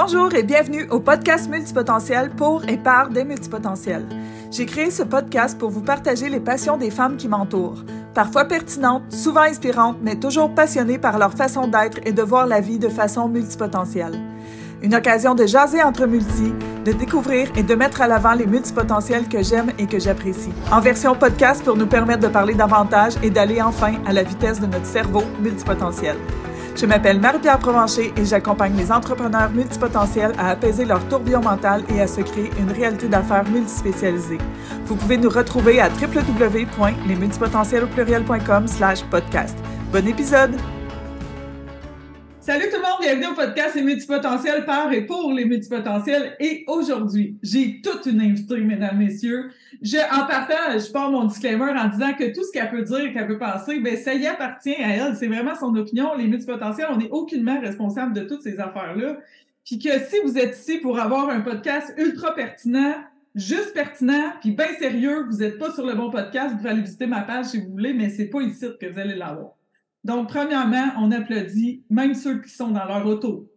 Bonjour et bienvenue au podcast Multipotentiel pour et par des multipotentiels. J'ai créé ce podcast pour vous partager les passions des femmes qui m'entourent. Parfois pertinentes, souvent inspirantes, mais toujours passionnées par leur façon d'être et de voir la vie de façon multipotentielle. Une occasion de jaser entre multi, de découvrir et de mettre à l'avant les multipotentiels que j'aime et que j'apprécie. En version podcast pour nous permettre de parler davantage et d'aller enfin à la vitesse de notre cerveau multipotentiel. Je m'appelle Marie-Pierre Provencher et j'accompagne les entrepreneurs multipotentiels à apaiser leur tourbillon mental et à se créer une réalité d'affaires multispécialisée. Vous pouvez nous retrouver à www.lesmultipotentiels slash podcast. Bon épisode! Salut tout le monde, bienvenue au podcast Les multipotentiels par et pour les multipotentiels. Et aujourd'hui, j'ai toute une invitée, mesdames, messieurs. Je, en partant, je pars mon disclaimer en disant que tout ce qu'elle peut dire, qu'elle peut penser, ben ça y appartient à elle. C'est vraiment son opinion. Les multipotentiels, on n'est aucunement responsable de toutes ces affaires-là. Puis que si vous êtes ici pour avoir un podcast ultra pertinent, juste pertinent, puis bien sérieux, vous n'êtes pas sur le bon podcast, vous pouvez aller visiter ma page si vous voulez, mais c'est pas ici que vous allez l'avoir. Donc, premièrement, on applaudit même ceux qui sont dans leur auto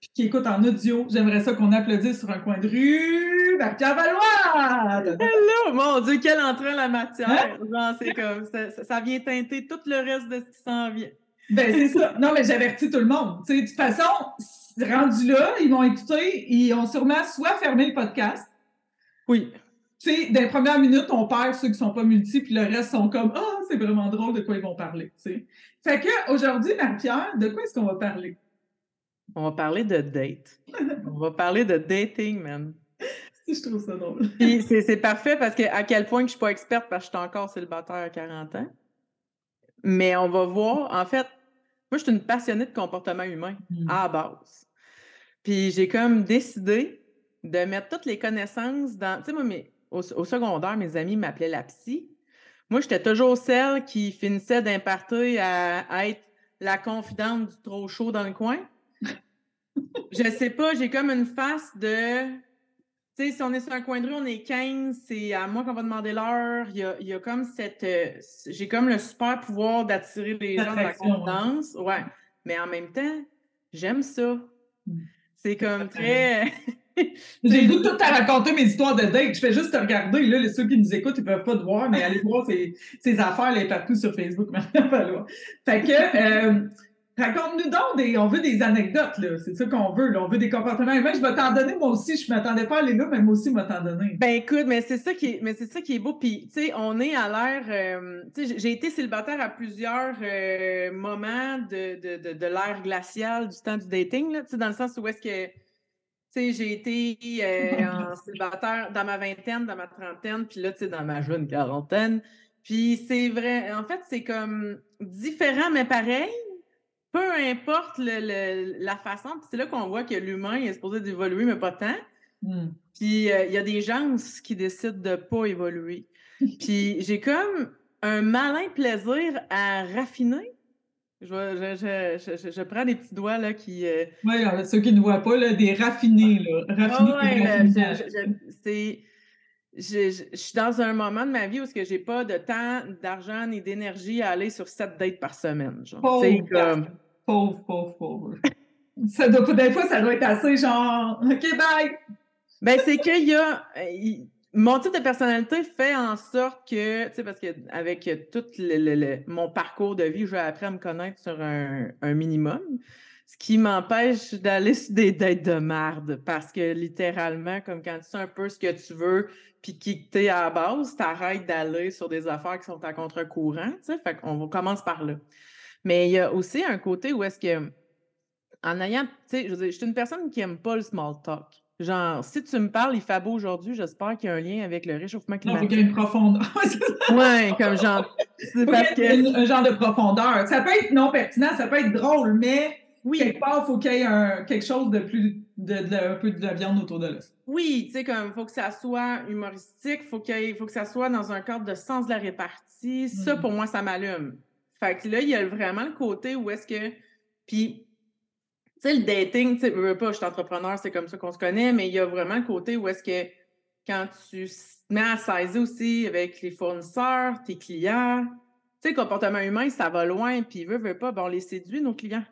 puis qui écoutent en audio. J'aimerais ça qu'on applaudisse sur un coin de rue. Marc-Pierre Valois! Hello! Mon Dieu, quelle entrée en la matière! Hein? c'est comme, ça, ça, vient teinter tout le reste de ce qui s'en vient. Ben, c'est ça. Non, mais j'avertis tout le monde. de toute façon, rendu là, ils vont écouter, ils ont sûrement soit fermé le podcast. Oui tu sais, dans les premières minutes, on perd ceux qui sont pas multi, puis le reste sont comme Ah, oh, c'est vraiment drôle de quoi ils vont parler. sais. Fait que aujourd'hui, Marie-Pierre, de quoi est-ce qu'on va parler? On va parler de date. on va parler de dating, man. Si je trouve ça drôle. Puis c'est parfait parce que à quel point que je suis pas experte parce que je suis encore célibataire à 40 ans. Mais on va voir, en fait, moi, je suis une passionnée de comportement humain mm. à la base. Puis j'ai comme décidé de mettre toutes les connaissances dans. Tu sais, moi, mais au, secondaire, mes amis m'appelaient la psy. Moi, j'étais toujours celle qui finissait d'imparter à, être la confidente du trop chaud dans le coin. je sais pas, j'ai comme une face de. Tu sais, si on est sur un coin de rue, on est 15, c'est à moi qu'on va demander l'heure. Il y a, comme cette. Euh, j'ai comme le super pouvoir d'attirer les gens dans la confidence. Ouais. Mais en même temps, j'aime ça. Mm. C'est comme très. J'ai le goût de tout à raconter mes histoires de date. Je fais juste te regarder. Là, ceux qui nous écoutent, ils ne peuvent pas te voir, mais allez voir ces, affaires là, partout sur Facebook. fait que, euh, raconte-nous donc, des, on veut des anecdotes. Là. C'est ça qu'on veut. Là. On veut des comportements humains. Je vais t'en donner, moi aussi. Je ne m'attendais pas à aller là, mais moi aussi, je vais t'en donner. Ben écoute, mais c'est ça qui est, mais c'est ça qui est beau. Puis, tu sais, on est à l'ère. Euh, tu sais, j'ai été célibataire à plusieurs euh, moments de, de, de, de l'ère glaciale du temps du dating, là, tu sais, dans le sens où est-ce que j'ai été euh, en célibataire dans ma vingtaine, dans ma trentaine, puis là, tu sais, dans ma jeune quarantaine. Puis c'est vrai, en fait, c'est comme différent, mais pareil. Peu importe la façon, c'est là qu'on voit que l'humain est supposé d'évoluer, mais pas tant. Hmm. Puis euh, il y a des gens qui décident de ne pas évoluer. Puis j'ai comme un malin plaisir à raffiner je, je, je, prends des petits doigts là, qui. Euh, oui, ceux qui ne voient pas, là, des raffinés. Là, raffinés c'est. Je, suis dans un moment de ma vie où je n'ai pas de temps, d'argent ni d'énergie à aller sur sept dates par semaine. Genre. Pauvre, comme... pauvre, pauvre, pauvre. ça doit, des fois, ça doit être assez genre OK, bye! Ben, c'est qu'il y a. Euh, mon type de personnalité fait en sorte que, tu sais, parce qu'avec tout le, mon parcours de vie, j'ai appris à me connaître sur un, minimum, ce qui m'empêche d'aller sur des dates de merde, parce que littéralement, comme quand tu sais un peu ce que tu veux, puis qui t'es à la base, t'arrêtes d'aller sur des affaires qui sont à contre-courant, tu sais, fait qu'on commence par là. Mais il y a aussi un côté où est-ce que, en ayant, tu sais, je, je suis une personne qui aime pas le small talk. Genre, si tu me parles, il fait beau aujourd'hui, j'espère qu'il y a un lien avec le réchauffement climatique. Non, il y a une profondeur. oui, comme genre. C'est parce que... un genre de profondeur. Ça peut être non pertinent, ça peut être drôle, mais oui. quelque part, il faut qu'il y ait quelque chose de plus. De, un peu de la viande autour de l'os. Oui, tu sais, comme, il faut que ça soit humoristique, faut qu'il faut que ça soit dans un cadre de sens de la répartie. Ça, mm. pour moi, ça m'allume. Fait que là, il y a vraiment le côté où est-ce que. Puis, sais, le dating, tu sais, veux pas, je suis entrepreneur, c'est comme ça qu'on se connaît, mais il y a vraiment le côté où est-ce que quand tu te mets à saisir aussi avec les fournisseurs, tes clients, tu sais, le comportement humain, ça va loin, puis veut, veut pas, bon, on les séduit, nos clients.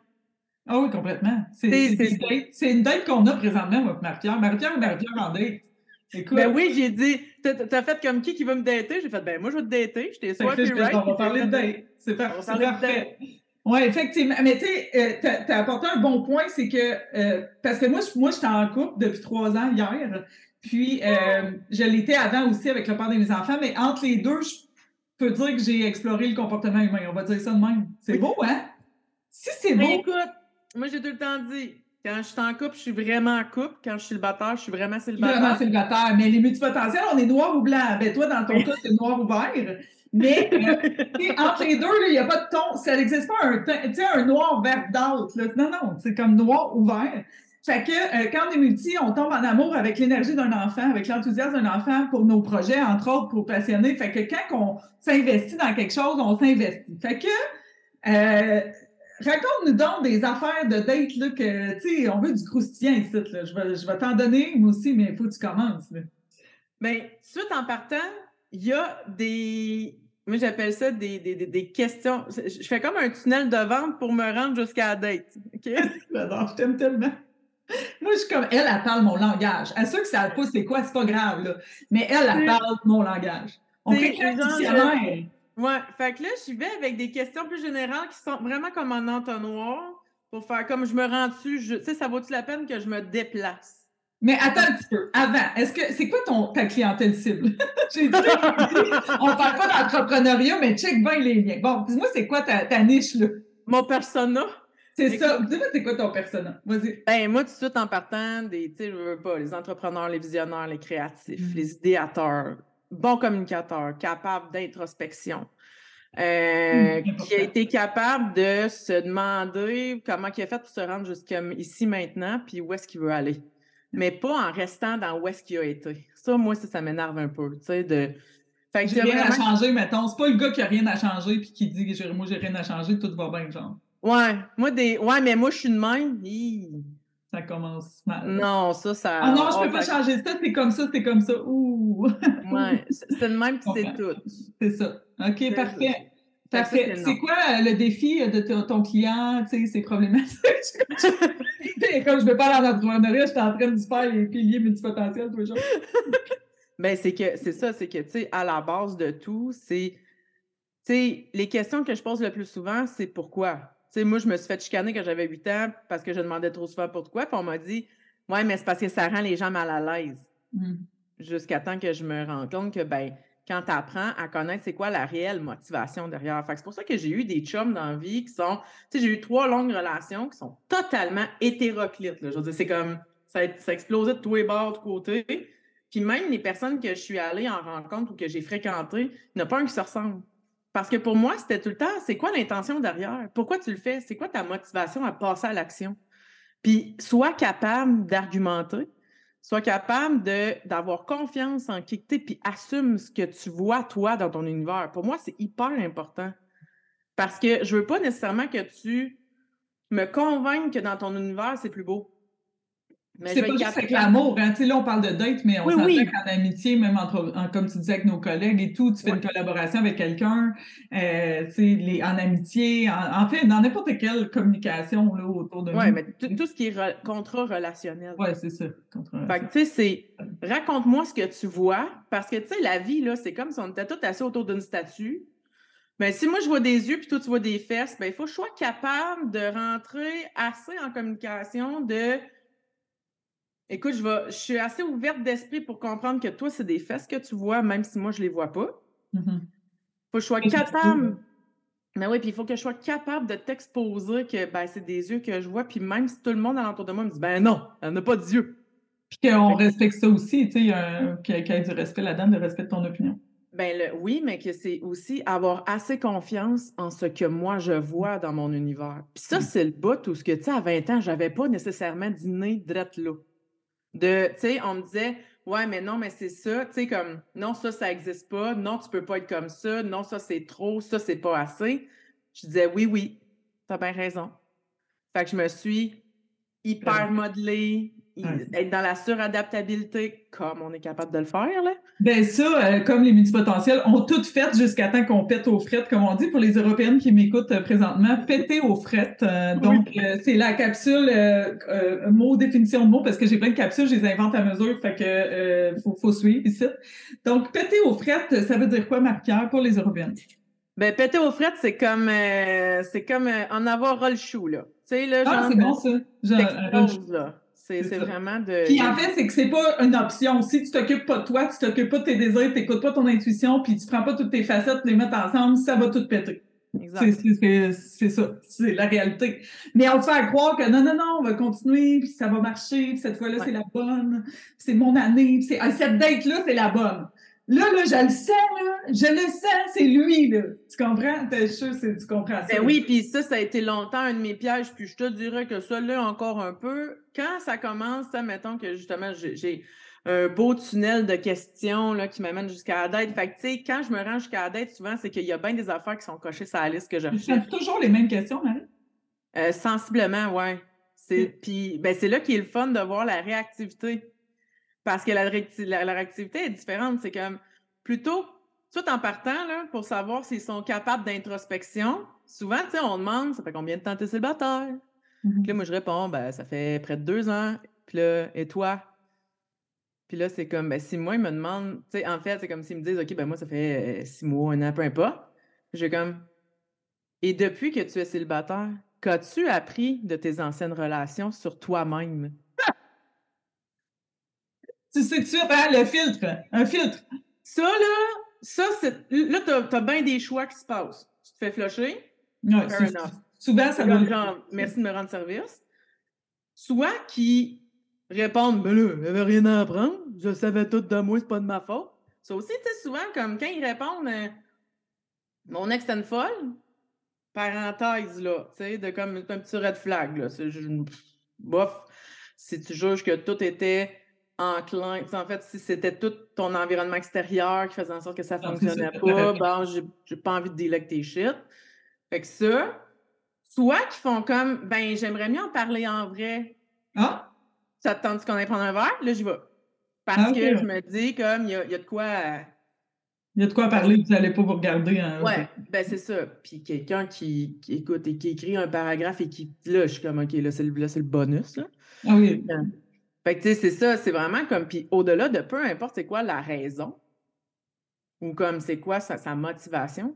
Ah oui, complètement. C'est une date qu'on a présentement, moi, Marie-Pierre. Marie-Pierre Marie-Pierre en date. Écoute, ben oui, j'ai dit, t'as fait comme qui qui va me dater? J'ai fait, ben moi, je vais te dater. Je t'ai soit right. On va parler de date. C'est parfait. Oui, effectivement. Mais tu sais, euh, tu as, apporté un bon point, c'est que, euh, parce que moi, moi j'étais en couple depuis trois ans hier, puis euh, je l'étais avant aussi avec le père de mes enfants, mais entre les deux, je peux dire que j'ai exploré le comportement humain. On va dire ça de même. C'est beau, hein? Si c'est beau. écoute, moi, j'ai tout le temps dit, quand je suis en couple, je suis vraiment en couple. Quand je suis célibataire, je suis vraiment célibataire. Vraiment célibataire. Mais les multipotentiels, on est noir ou blanc. Ben, toi, dans ton cas, c'est noir ou vert. Mais euh, entre les deux, il n'y a pas de ton. Ça n'existe pas un, un noir vert d'autre. Non, non, c'est comme noir ou vert. Fait que euh, quand on est multi, on tombe en amour avec l'énergie d'un enfant, avec l'enthousiasme d'un enfant pour nos projets, entre autres pour passionner. Fait que quand on s'investit dans quelque chose, on s'investit. Fait que euh, raconte-nous donc des affaires de date là, que tu sais, on veut du croustillant ici. Là. Je vais, je vais t'en donner, moi aussi, mais il faut que tu commences. Bien, suite en partant, il y a des. Moi, j'appelle ça des, des, des, questions. Je fais comme un tunnel de vente pour me rendre jusqu'à la date. OK? je t'aime tellement. Moi, je suis comme elle, elle parle mon langage. À ceux qui ne savent pas c'est quoi, c'est pas grave, là. Mais elle, elle parle mon langage. On crée un dictionnaire. Ouais, fait que là, je vais avec des questions plus générales qui sont vraiment comme en entonnoir pour faire comme je me rends dessus. Tu sais, ça vaut-tu la peine que je me déplace? Mais attends un petit peu. Avant, est-ce que c'est quoi ton, ta clientèle cible? J'ai dit, on parle pas d'entrepreneuriat, mais check bien les liens. Bon, dis-moi, c'est quoi ta, ta, niche, là? Mon persona. C'est ça. Dis-moi, c'est quoi ton persona? Vas-y. Ben, moi, tout de suite, en partant, des, tu sais, je veux pas, les entrepreneurs, les visionnaires, les créatifs, mm. les idéateurs, bons communicateurs, capables d'introspection. Euh, mm, qui a été capable de se demander comment il a fait pour se rendre jusqu'ici maintenant, puis où est-ce qu'il veut aller mais pas en restant dans où est-ce qu'il a été. Ça, moi, ça, ça m'énerve un peu, tu sais, de... Fait que j'ai rien à changer, mettons. C'est pas le gars qui a rien à changer puis qui dit que moi, j'ai rien à changer, tout va bien, genre. Ouais, moi, des... Ouais, mais moi, je suis de même. Ça commence mal. Non, ça, ça... Ah non, je peux pas changer ça, c'est comme ça, c'est comme ça. Ouh! ouais, c'est de même, c'est tout. C'est ça. OK, parfait. C'est quoi le défi de ton client, tu sais, ses problématiques? Comme je ne veux pas aller en entrepreneuriat, je suis en train de faire les piliers multipotentiels tous les jours. Bien, c'est que c'est ça, c'est que, tu sais, à la base de tout, c'est, tu sais, les questions que je pose le plus souvent, c'est pourquoi? Tu sais, moi, je me suis fait chicaner quand j'avais 8 ans parce que je demandais trop souvent pourquoi, puis on m'a dit, ouais, mais c'est parce que ça rend les gens mal à l'aise. Mmh. Jusqu'à temps que je me rende compte que, ben quand tu apprends à connaître c'est quoi la réelle motivation derrière. c'est pour ça que j'ai eu des chums dans la vie qui sont, tu sais, j'ai eu trois longues relations qui sont totalement hétéroclites. Je veux dire, c'est comme, ça, ça explosait de tous les bords, de côté. Puis même les personnes que je suis allée en rencontre ou que j'ai fréquentées, il n'y en a pas un qui se ressemble. Parce que pour moi, c'était tout le temps, c'est quoi l'intention derrière? Pourquoi tu le fais? C'est quoi ta motivation à passer à l'action? Puis sois capable d'argumenter, Sois capable d'avoir confiance en qui tu puis assume ce que tu vois, toi, dans ton univers. Pour moi, c'est hyper important. Parce que je veux pas nécessairement que tu me convainques que dans ton univers, c'est plus beau. C'est pas juste avec l'amour. Hein? Là, on parle de date, mais on oui, s'entend qu'en amitié, même entre, comme tu disais avec nos collègues et tout, tu fais une collaboration avec quelqu'un, euh, les, en amitié, en, fait, dans n'importe quelle communication là, autour de nous. Oui, mais tout, ce qui est contrat relationnel. Oui, c'est ça. Fait que, tu sais, c'est raconte-moi ce que tu vois, parce que, tu sais, la vie, là, c'est comme si on était tous assis autour d'une statue. Mais si moi je vois des yeux puis toi tu vois des fesses, ben il faut que je sois capable de rentrer assez en communication de Écoute, je, vais, je suis assez ouverte d'esprit pour comprendre que toi, c'est des fesses que tu vois, même si moi, je ne les vois pas. Il mm-hmm. faut que je sois capable. Mais oui, puis il faut que je sois capable de t'exposer que ben, c'est des yeux que je vois, puis même si tout le monde alentour de moi me dit ben non, elle n'a pas d'yeux. Puis qu'on respecte ça aussi, tu sais, qu'il y, ait du respect là-dedans, de respect de ton opinion. Ben oui, mais que c'est aussi avoir assez confiance en ce que moi je vois dans mon univers. Puis ça, mm. c'est le bout où ce que tu sais, à 20 ans, j'avais pas nécessairement dîné drette là. De, tu sais, on me disait, ouais, mais non, mais c'est ça, tu sais, comme, non, ça, ça n'existe pas, non, tu peux pas être comme ça, non, ça, c'est trop, ça, c'est pas assez. Je disais, oui, oui, t'as bien raison. Fait que je me suis hyper être dans la suradaptabilité comme on est capable de le faire. Là. Ben ça, euh, comme les multipotentiels ont toutes fait jusqu'à temps qu'on pète aux frettes, comme on dit pour les Européennes qui m'écoutent euh, présentement, péter aux frettes. Euh, donc, c'est la capsule, mot, définition de mot, parce que j'ai plein de capsules, je les invente à mesure, fait que faut, faut suivre ici. Donc, péter aux frettes, ça veut dire quoi, Marc-Pierre, pour les Européennes? Ben, péter aux frettes, c'est comme, c'est comme en avoir ras le chou, là. Tu sais, là, ah, c'est bon, ça. Genre, là. C'est vraiment de. Puis en fait, c'est que c'est pas une option. Si tu t'occupes pas de toi, tu t'occupes pas de tes désirs, tu n'écoutes pas ton intuition, puis tu prends pas toutes tes facettes, les mets ensemble, ça va tout péter. C'est ça, c'est la réalité. Mais on te fait croire que non, non, non, on va continuer, puis ça va marcher, puis cette fois-là, c'est la bonne, c'est mon année, c'est cette date-là, c'est la bonne. Là, là, je le sens, là. Je le sens, c'est lui, là. Tu comprends? T'es sûr tu comprends ça. Ben oui, puis ça, ça a été longtemps un de mes pièges, puis je te dirais que ça, là, encore un peu. Quand ça commence, ça, mettons que justement, j'ai un beau tunnel de questions là, qui m'amène jusqu'à la date. Fait que, tu sais, quand je me rends jusqu'à la date, souvent, c'est qu'il y a bien des affaires qui sont cochées sur la liste que je recherche. toujours les mêmes questions, Marie? Euh, sensiblement, oui. Puis, ben, c'est là qu'il est le fun de voir la réactivité. Parce que la, réactivité est différente. C'est comme plutôt, tout en partant, là, pour savoir s'ils sont capables d'introspection, souvent, tu sais, on demande ça fait combien de temps tu es célibataire? Puis là, mm-hmm. moi, je réponds, ben, ça fait près de deux ans. Puis là, et toi? Puis là, c'est comme, ben, si moi, ils me demandent, tu sais, en fait, c'est comme s'ils me disent, OK, ben, moi, ça fait euh, six mois, un an, peu importe. J'ai comme, et depuis que tu es célibataire, qu'as-tu appris de tes anciennes relations sur toi-même? Tu sais tu hein, le filtre, un filtre. Ça, là, ça, c'est. Là, t'as as, bien des choix qui se passent. Tu te fais flusher. Ouais, souvent, ça va. Genre, merci de me rendre service. Soit qui répondent, ben là, avait rien à apprendre, je savais tout de moi, c'est pas de ma faute. Ça aussi, tu sais, souvent, comme quand ils répondent, euh, mon ex était une folle, parenthèse, là, tu sais, de comme un petit red flag, là. bof, si tu juges que tout était enclin. en fait, si c'était tout ton environnement extérieur qui faisait en sorte que ça ne fonctionnait pas, ben, j'ai pas envie de délecter shit. Fait que ça, soit qui font comme, ben, j'aimerais mieux en parler en vrai. Ah? Ça te tente qu'on aille prendre un verre? Là, j'y vais. Parce ah, que je me dis, comme, il y a, y a, de quoi. Il y a de quoi parler, vous n'allez pas vous regarder. Hein, ouais, ben c'est ça. Puis quelqu'un qui, qui, écoute et qui écrit un paragraphe et qui. Là, je suis comme, OK, là, c'est le, le bonus. Là. Ah oui. Fait que, tu sais, c'est ça, c'est vraiment comme, puis au-delà de peu importe c'est quoi la raison, ou comme c'est quoi sa, motivation,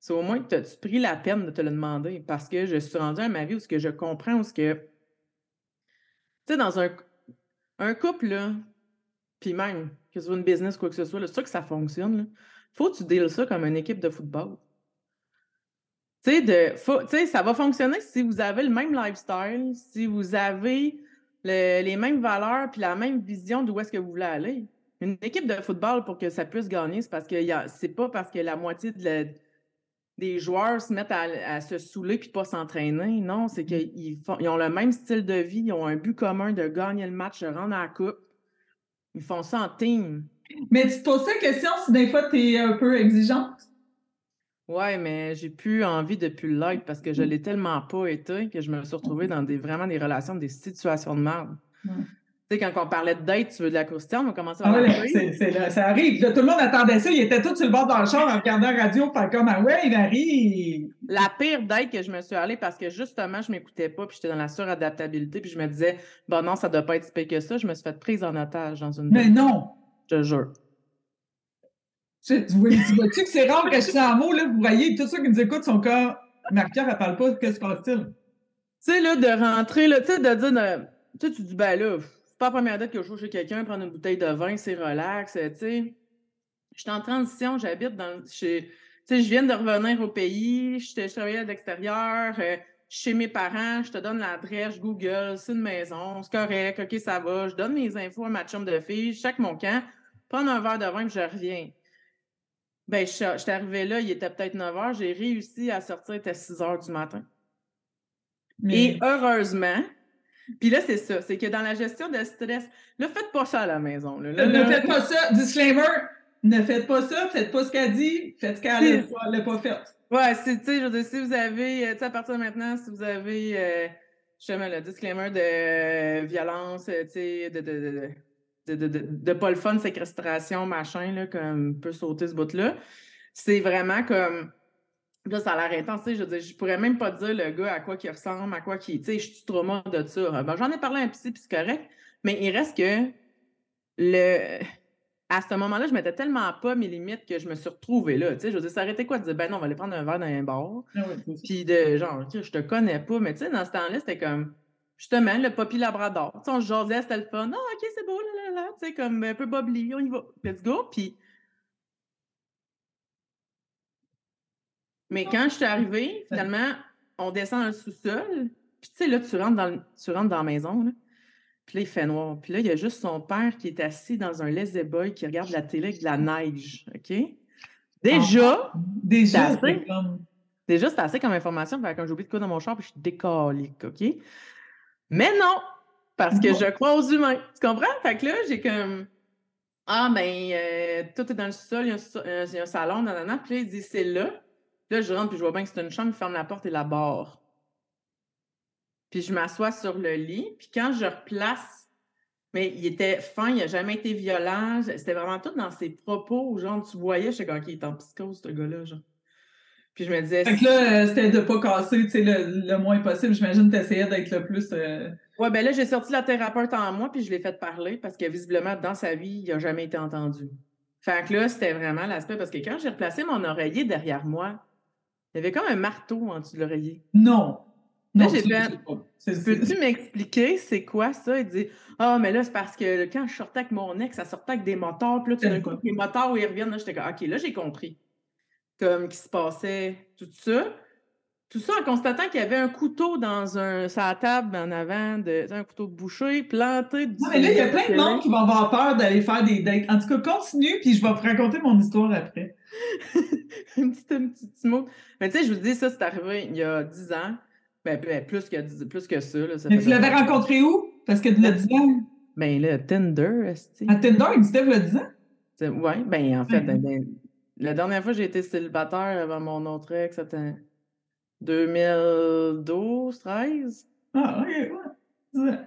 c'est au moins que tu pris la peine de te le demander parce que je suis rendue à ma vie où ce que je comprends, où ce que, tu sais, dans un, un couple, là, puis même, que ce soit une business, quoi que ce soit, c'est sûr que ça fonctionne, là, faut que tu deals ça comme une équipe de football. Tu sais, ça va fonctionner si vous avez le même lifestyle, si vous avez les mêmes valeurs puis la même vision d'où est-ce que vous voulez aller. Une équipe de football, pour que ça puisse gagner, c'est parce que c'est pas parce que la moitié des joueurs se mettent à, se saouler puis pas s'entraîner. Non, c'est mm. qu'ils ils ont le même style de vie, ils ont un but commun de gagner le match, de rendre à la coupe. Ils font ça en team. Mais tu te poses la question si des fois tu es un peu exigeante? Ouais, mais j'ai plus envie de plus l'être parce que je l'ai tellement pas été que je me suis retrouvée dans des vraiment des relations, des situations de merde. Tu sais, quand on parlait de date, tu veux de la croustillante, on commence à ah ouais, ça arrive. tout le monde attendait ça. Il était tout sur le bord dans le char en regardant la radio, faire comme Ah ouais, il arrive. La pire date que je me suis allée parce que justement, je m'écoutais pas, puis j'étais dans la suradaptabilité, puis je me disais, bon, non, ça doit pas être si que ça. Je me suis fait prise en otage dans une. Mais non! Je te jure. Tu, vois-tu que c'est rare que je suis en mots, là, vous voyez, tous ceux qui nous écoutent sont comme Marc-Pierre, elle parle pas, qu'est-ce se passe-t-il? Tu sais, là, de rentrer, là, tu sais, de dire, tu sais, tu dis, ben là, c'est pas la première date que je joue chez quelqu'un, prendre une bouteille de vin, c'est relax, tu sais. Je suis en transition, j'habite dans. Tu sais, je viens de revenir au pays, je, travaillais à l'extérieur, euh, chez mes parents, je te donne l'adresse, Google, c'est une maison, c'est correct, OK, ça va. Je donne mes infos à ma chambre de fille, check mon camp, prendre un verre de vin, puis je reviens. Ben, je, suis arrivée là, il était peut-être 9 h. J'ai réussi à sortir, à 6 h du matin. Et heureusement, puis là, c'est ça, c'est que dans la gestion de stress, ne faites pas ça à la maison. ne faites pas ça. Disclaimer, ne faites pas ça, faites pas ce qu'elle dit, faites ce qu'elle n'a pas fait. Ouais, c'est, tu sais, je veux dire, si vous avez, euh, tu sais, à partir de maintenant, si vous avez euh, justement le disclaimer de violence, tu sais, de, de, de, de, de, pas le fun, séquestration, machin, là, comme peut sauter ce bout-là. C'est vraiment comme. Là, ça a l'air intense, je veux dire, je pourrais même pas dire le gars à quoi il ressemble, à quoi qui. Tu sais, je suis trauma de ça. Ben, J'en ai parlé à un psy, puis c'est correct, mais il reste que le à ce moment-là, je mettais tellement pas mes limites que je me suis retrouvée là. Tu sais, je veux dire, ça arrêtait quoi de dire, ben non, on va aller prendre un verre dans un bar. Ah puis de genre, je te connais pas. Mais tu sais, dans ce temps-là, c'était comme, justement, le Poppy Labrador. Tu sais, on jasait, c'était le fun. Ah, OK, c'est beau, là, là, là. Tu sais, comme un peu bubbly, on y va. Let's go. Puis. Mais quand je suis arrivée, finalement, on descend dans le sous-sol. Puis tu sais, là, tu rentres dans, tu rentres dans la maison, là. Puis là, il fait noir. Puis là, il y a juste son père qui est assis dans un lazy boy qui regarde la télé avec de la neige. OK? Déjà, ah, déjà, c'est Déjà, c'est assez comme information. Quand j'ai oublié de quoi dans mon char, puis je suis décalique, OK? Mais non! Parce que je crois aux humains. Tu comprends? Fait que là, j'ai comme. Ah, ben, euh, tout est dans le sol, il y, a un, euh, il y a un salon, nanana. Puis là, il dit, c'est là. Là, je rentre, puis je vois bien que c'est une chambre, il ferme la porte et la barre. Puis je m'assois sur le lit. Puis quand je replace, mais il était fin, il n'a jamais été violent. C'était vraiment tout dans ses propos. Genre, tu voyais, je sais quand il est en psychose, ce gars-là. Genre. Puis je me disais. Fait que là, euh, c'était de pas casser tu sais, le, moins possible. J'imagine que tu essayais d'être le plus. Euh... Ouais, ben là, j'ai sorti la thérapeute en moi, puis je l'ai fait parler parce que visiblement, dans sa vie, il n'a jamais été entendu. Fait que là, c'était vraiment l'aspect parce que quand j'ai replacé mon oreiller derrière moi, il y avait comme un marteau en dessous de l'oreiller. Non! Là, j'ai fait. Peux-tu m'expliquer c'est quoi ça? Il dit Ah, oh, mais là, c'est parce que quand je sortais avec mon ex, ça sortait avec des moteurs. Puis là, tout d'un coup, les moteurs, ils reviennent. Là, j'étais comme OK, là, j'ai compris. Comme qu'il se passait tout ça. Tout ça en constatant qu'il y avait un couteau dans un, sa table en avant, de, un couteau bouché, planté. Non, mais là, il y a plein de monde qui vont avoir peur d'aller faire des dates. En tout cas, continue, puis je vais vous raconter mon histoire après. un petit, un petit mot. Mais tu sais, je vous dis, ça, c'est arrivé il y a 10 ans. Ben, ben, plus, que, plus que ça. Là, Mais tu l'avais rencontré où? Parce que tu l'as dit. Ben, le Tinder, À Tinder, il existait, le disant? Oui, ben, en fait, ben, la dernière fois j'ai été célibataire avant mon autre ex, c'était 2012, 13. Ah, ok, ouais.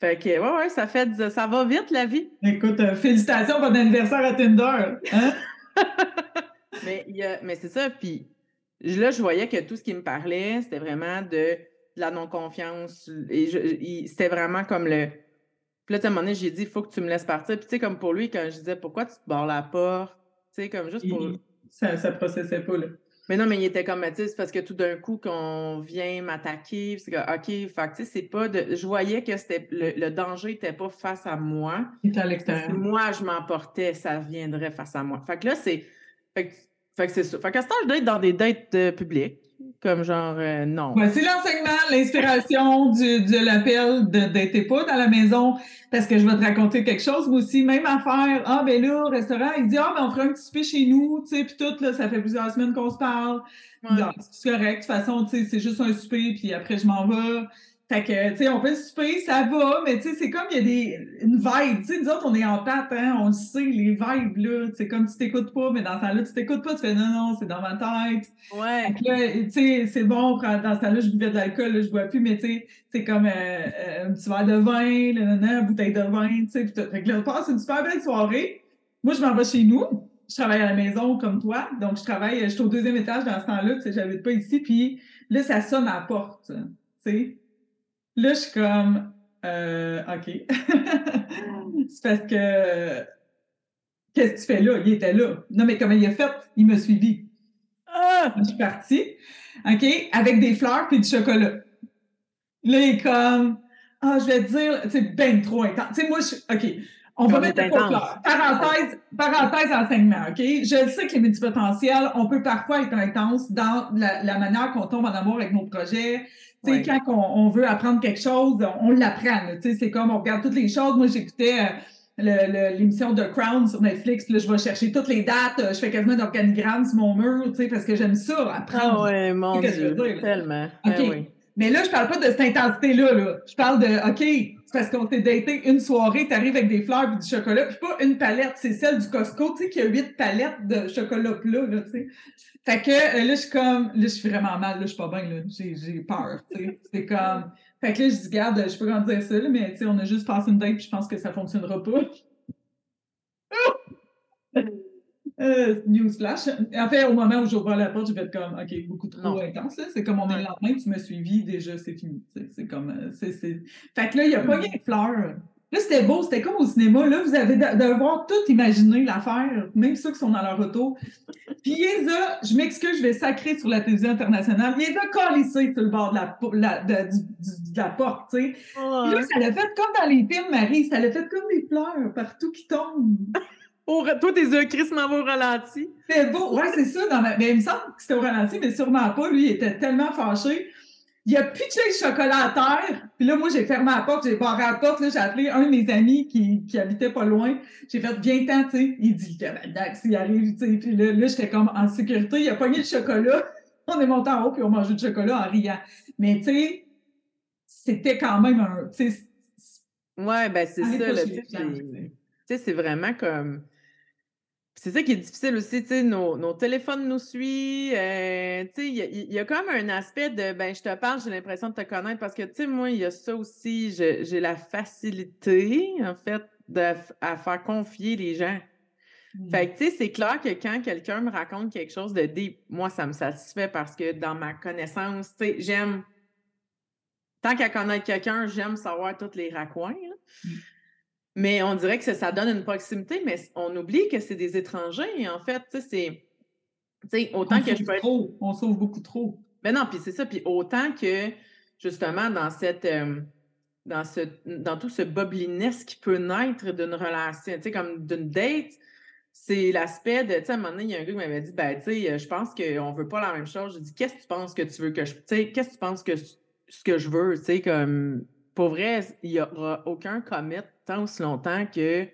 Fait que, ouais, ouais, ça fait, ça va vite, la vie. Écoute, euh, félicitations pour ton anniversaire à Tinder. Hein? mais mais c'est ça, puis là, je voyais que tout ce qui me parlait, c'était vraiment de, la non-confiance. Et c'était vraiment comme le. Puis là, à un moment donné, j'ai dit, il faut que tu me laisses partir. Puis, tu sais, comme pour lui, quand je disais, pourquoi tu te barres la porte? Tu sais, comme juste pour. ça, ça processait pas, là. Mais non, mais il était comme, c'est parce que tout d'un coup, qu'on vient m'attaquer, c'est que, OK, fait tu sais, c'est pas de. Je voyais que c'était le, danger n'était pas face à moi. Il était à l'extérieur. Si moi, je m'emportais, ça viendrait face à moi. Fait que là, c'est. Fait que fait que c'est ça. Fait qu'à ce temps, je dois être dans des dates euh, publiques. Comme genre, euh, non. c'est l'enseignement, l'inspiration du, de l'appel d'être pas dans la maison parce que je vais te raconter quelque chose. Mais aussi, même affaire, ah, ben là, au restaurant, il dit, ah, ben on fera un petit souper chez nous, tu sais, puis tout, là, ça fait plusieurs semaines qu'on se parle. C'est correct. De toute façon, tu sais, c'est juste un souper, puis après, je m'en vais. Fait que, tu sais, on peut souper, ça va, mais tu sais, c'est comme il y a des, une vibe. Tu sais, nous autres, on est en patte, hein, on le sait, les vibes, là. C'est comme tu t'écoutes pas, mais dans ce temps-là, tu t'écoutes pas, tu fais non, non, c'est dans ma tête. Ouais. tu sais, c'est bon, dans ce temps-là, je buvais de l'alcool, je bois plus, mais tu sais, c'est comme euh, euh, un petit verre de vin, là, là, une bouteille de vin, tu sais. Fait que là, on passe une super belle soirée. Moi, je m'en vais chez nous. Je travaille à la maison comme toi. Donc, je travaille, je suis au deuxième étage dans ce temps-là, tu sais, j'habite pas ici. Puis là, ça sonne à la porte, tu sais. Là, je suis comme, euh, OK. c'est parce que, qu'est-ce que tu fais là? Il était là. Non, mais comment il a fait? Il m'a suivi. Ah! Je suis partie, OK, avec des fleurs puis du chocolat. Là, il est comme, ah, je vais te dire, tu sais, ben trop intense. Tu sais, moi, je, OK, on va mettre fleurs. Parenthèse, parenthèse enseignement, OK? Je sais que les multipotentiels, on peut parfois être intense dans la, la manière qu'on tombe en amour avec nos projets, sais, quand on, veut apprendre quelque chose, on, l'apprend. C'est comme on regarde toutes les choses. Moi, j'écoutais euh, l'émission de Crown sur Netflix, puis là, je vais chercher toutes les dates. Euh, je fais quasiment d'organigramme sur mon mur, parce que j'aime ça, apprendre. Ah ouais, mon Dieu, tellement. Ben Mais là, je parle pas de cette intensité-là. Là. Je parle de, OK, parce qu'on s'est daté une soirée, t'arrives avec des fleurs et du chocolat, puis pas une palette, c'est celle du Costco, tu sais, qui a huit palettes de chocolat plat, là, tu sais. Fait que euh, là, je suis comme, là, je suis vraiment mal, là, je suis pas bien, là, j'ai peur, tu sais. C'est comme, fait que là, je dis, garde, je peux pas dire ça, là, mais tu sais, on a juste passé une date, puis je pense que ça fonctionnera pas. Euh, newsflash. En fait, au moment où j'ouvre la porte, j'ai fait comme, OK, beaucoup trop intense. C'est comme on est le lendemain, tu me suivi, déjà, c'est fini. C'est comme. Euh, c'est Fait que là, il n'y a pas de fleurs. Là, c'était beau, c'était comme au cinéma. Là, vous avez devoir tout imaginer l'affaire, même ceux qui sont dans leur auto. Puis, Yéza, je m'excuse, je vais sacrer sur la télévision internationale. Yéza collissé sur le bord de la, la, de, la porte, tu sais. Là, ça l'a fait comme dans les films, Marie, ça l'a fait comme des fleurs partout qui tombent. Toi, tes yeux crissement au ralenti. C'est beau. Ouais, c'est ça. Dans mais il me semble que c'était au ralenti, mais sûrement pas. Lui, il était tellement fâché. Il a pitché le chocolat à terre. Puis là, moi, j'ai fermé la porte, j'ai barré la porte. Là, j'ai appelé un de mes amis qui, qui habitait pas loin. J'ai fait bien temps, tu sais. Il dit, Dax, il arrive, tu sais. Puis là, là j'étais comme en sécurité. Il a pogné le chocolat. On est monté en haut, puis on mangeait du chocolat en riant. Mais, tu sais, c'était quand même un. Ouais, ben, c'est ça, là. Tu sais, c'est vraiment comme c'est ça qui est difficile aussi, tu sais, nos, nos, téléphones nous suivent, euh, tu sais, il y, a même un aspect de, ben, je te parle, j'ai l'impression de te connaître parce que, tu sais, moi, il y a ça aussi, j'ai la facilité, en fait, de, à faire confier les gens. Fait que, tu sais, c'est clair que quand quelqu'un me raconte quelque chose de deep, moi, ça me satisfait parce que dans ma connaissance, tu sais, j'aime, tant qu'à connaître quelqu'un, j'aime savoir tous les raccoins, mmh. Mais on dirait que ça, donne une proximité, mais on oublie que c'est des étrangers. En fait, tu sais, c'est. autant que je peux trop. On sauve beaucoup trop. Mais non, puis c'est ça. Puis autant que, justement, dans cette. Euh, dans, ce, dans tout ce bobliness qui peut naître d'une relation, tu sais, comme d'une date, c'est l'aspect de, tu sais, à un moment donné, il y a un gars qui m'avait dit, ben, tu sais, je pense qu'on ne veut pas la même chose. Je dis, qu'est-ce que tu penses que tu veux que je, tu sais, qu'est-ce que tu penses que ce que je veux, tu sais, comme, pour vrai, il n'y aura aucun commit tant aussi longtemps que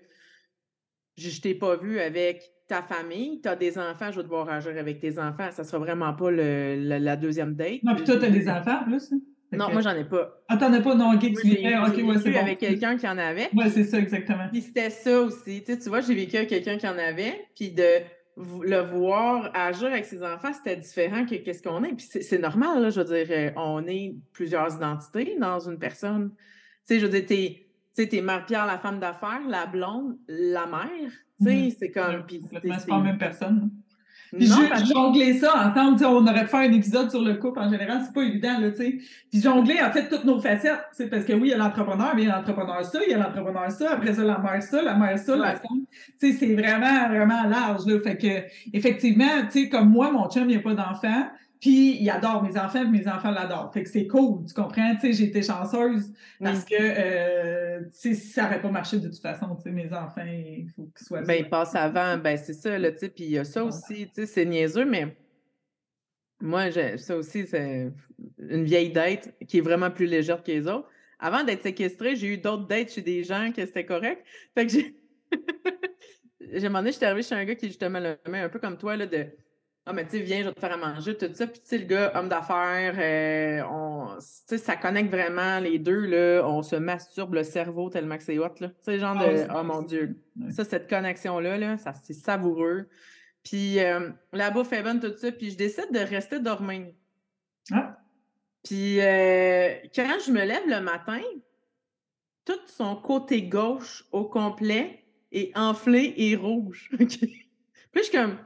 je ne t'ai pas vu avec ta famille, tu as des enfants, je vais devoir agir avec tes enfants. Ça ne sera vraiment pas le, la deuxième date. Non, puis toi, tu as des enfants en plus? Hein? Non, moi, j'en ai pas. Ah, t'en as pas? Non, ok, tu viens. Ok, ouais, c'est bon. avec quelqu'un qui en avait. Oui, c'est ça, exactement. Puis c'était ça aussi. Tu, sais, tu vois, j'ai vécu avec quelqu'un qui en avait, puis de le voir agir avec ses enfants, c'était différent que qu'est-ce qu'on est. Puis c'est normal, là, je veux dire, euh, on est plusieurs identités dans une personne. Tu sais, je veux dire, t'es, tu sais, Marie-Pierre, la femme d'affaires, la blonde, la mère. Tu sais, mm-hmm. c'est comme... c'est pas la même personne. Puis jongler ça ensemble, on aurait pu faire un épisode sur le couple en général, c'est pas évident, là, tu sais. Puis jongler, en fait, toutes nos facettes, c'est parce que oui, il y a l'entrepreneur, mais il y a l'entrepreneur ça, il y a l'entrepreneur ça, après ça, la mère ça, la mère ça, la femme. Tu sais, c'est vraiment, vraiment large, là. Fait que, effectivement, tu sais, comme moi, mon chum, il n'y a pas d'enfant. Puis il adore mes enfants, mes enfants l'adorent. Fait que c'est cool, tu comprends? Tu sais, j'ai été chanceuse parce que euh, ça n'aurait pas marché de toute façon. Tu sais, mes enfants, il faut qu'ils soient. Ben, ils passent avant, ben c'est ça, là, tu sais. Puis il y a ça aussi, tu sais, c'est niaiseux, mais moi, ça aussi, c'est une vieille date qui est vraiment plus légère que les autres. Avant d'être séquestrée, j'ai eu d'autres dates chez des gens que c'était correct. Fait que j'ai. j'ai demandé, j'étais arrivée chez un gars qui, justement, le met un peu comme toi, là, de ah, mais tu sais, viens, je vais te faire à manger, tout ça. Puis, tu sais, le gars, homme d'affaires, euh, on, tu sais, ça connecte vraiment les deux, là. On se masturbe le cerveau tellement que c'est hot, là. Tu sais, genre ah de, oh mon Dieu. Ça, cette connexion-là, là, ça, c'est savoureux. Puis, euh, la bouffe est bonne, tout ça. Puis, je décide de rester dormir. Ah. Puis, euh, quand je me lève le matin, tout son côté gauche au complet est enflé et rouge. Puis, je suis comme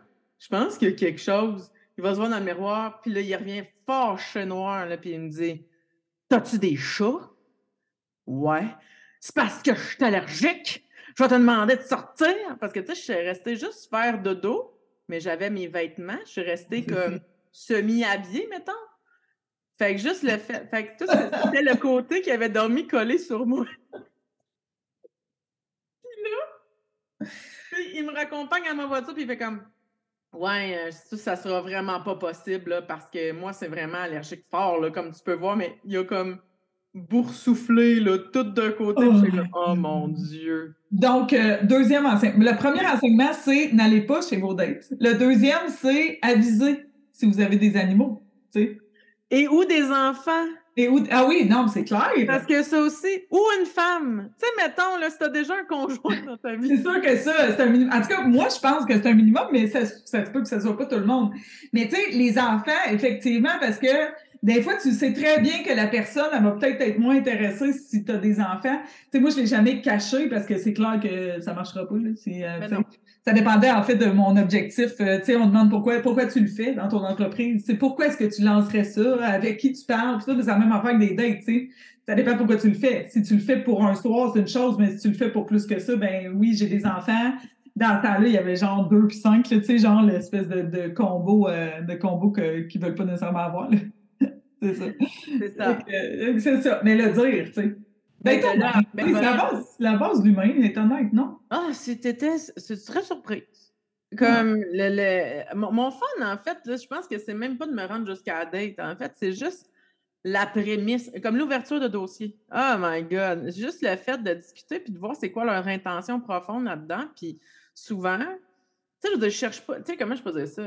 je pense qu'il y a quelque chose. Il va se voir dans le miroir, puis là, il revient fâché noir, là, puis il me dit T'as-tu des chats? Ouais. C'est parce que je suis allergique. Je vais te demander de sortir. Parce que, tu sais, je suis restée juste faire dodo, mais j'avais mes vêtements. Je suis restée comme semi-habillée, mettons. Fait que juste le fait. Fait que tout c'était le côté qui avait dormi collé sur moi. puis là, il me raccompagne à ma voiture, puis il fait comme Ouais, euh, ça, sera vraiment pas possible parce que moi, c'est vraiment allergique fort, là, comme tu peux voir, mais il y a comme boursouflé, là, tout d'un côté. Oh, oh mon Dieu. Donc, euh, deuxième enseignement. Le premier enseignement, c'est n'allez pas chez vos dates. Le deuxième, c'est aviser si vous avez des animaux. Et ou des enfants. Et où... Ah oui, non, c'est clair. Parce que ça aussi. Ou une femme. Tu sais, mettons, là, si t'as déjà un conjoint dans ta vie. C'est sûr que ça, c'est un minimum. En tout cas, moi, je pense que c'est un minimum, mais ça, ça se peut que ça soit pas tout le monde. Mais tu sais, les enfants, effectivement, parce que des fois, tu sais très bien que la personne, elle va peut-être être moins intéressée si tu as des enfants. Tu sais, moi, je l'ai jamais caché parce que c'est clair que ça marchera pas. Là. Euh, ça dépendait en fait de mon objectif. Euh, tu sais, on demande pourquoi, pourquoi tu le fais dans ton entreprise. C'est pourquoi est-ce que tu lancerais ça, avec qui tu parles, tout ça, c'est la même affaire que des dates, tu sais. Ça dépend pourquoi tu le fais. Si tu le fais pour un soir, c'est une chose, mais si tu le fais pour plus que ça, ben oui, j'ai des enfants. Dans ce temps-là, il y avait genre deux puis cinq, tu sais, genre l'espèce de, de combo, euh, de combo que, qu'ils veulent pas nécessairement avoir. C'est ça. C'est ça. Euh, c'est ça. Mais le dire, tu sais. Ben, ben, ben c'est la base, la base de l'humain, est honnête, non? Ah, t'étais, c'est très surprise. Comme le, le, mon, fun, en fait, là, je pense que c'est même pas de me rendre jusqu'à la date. En fait, c'est juste la prémisse, comme l'ouverture de dossier. Oh my God! Juste le fait de discuter puis de voir c'est quoi leur intention profonde là-dedans. Puis souvent, tu sais, je, cherche pas, tu sais, comment je faisais ça?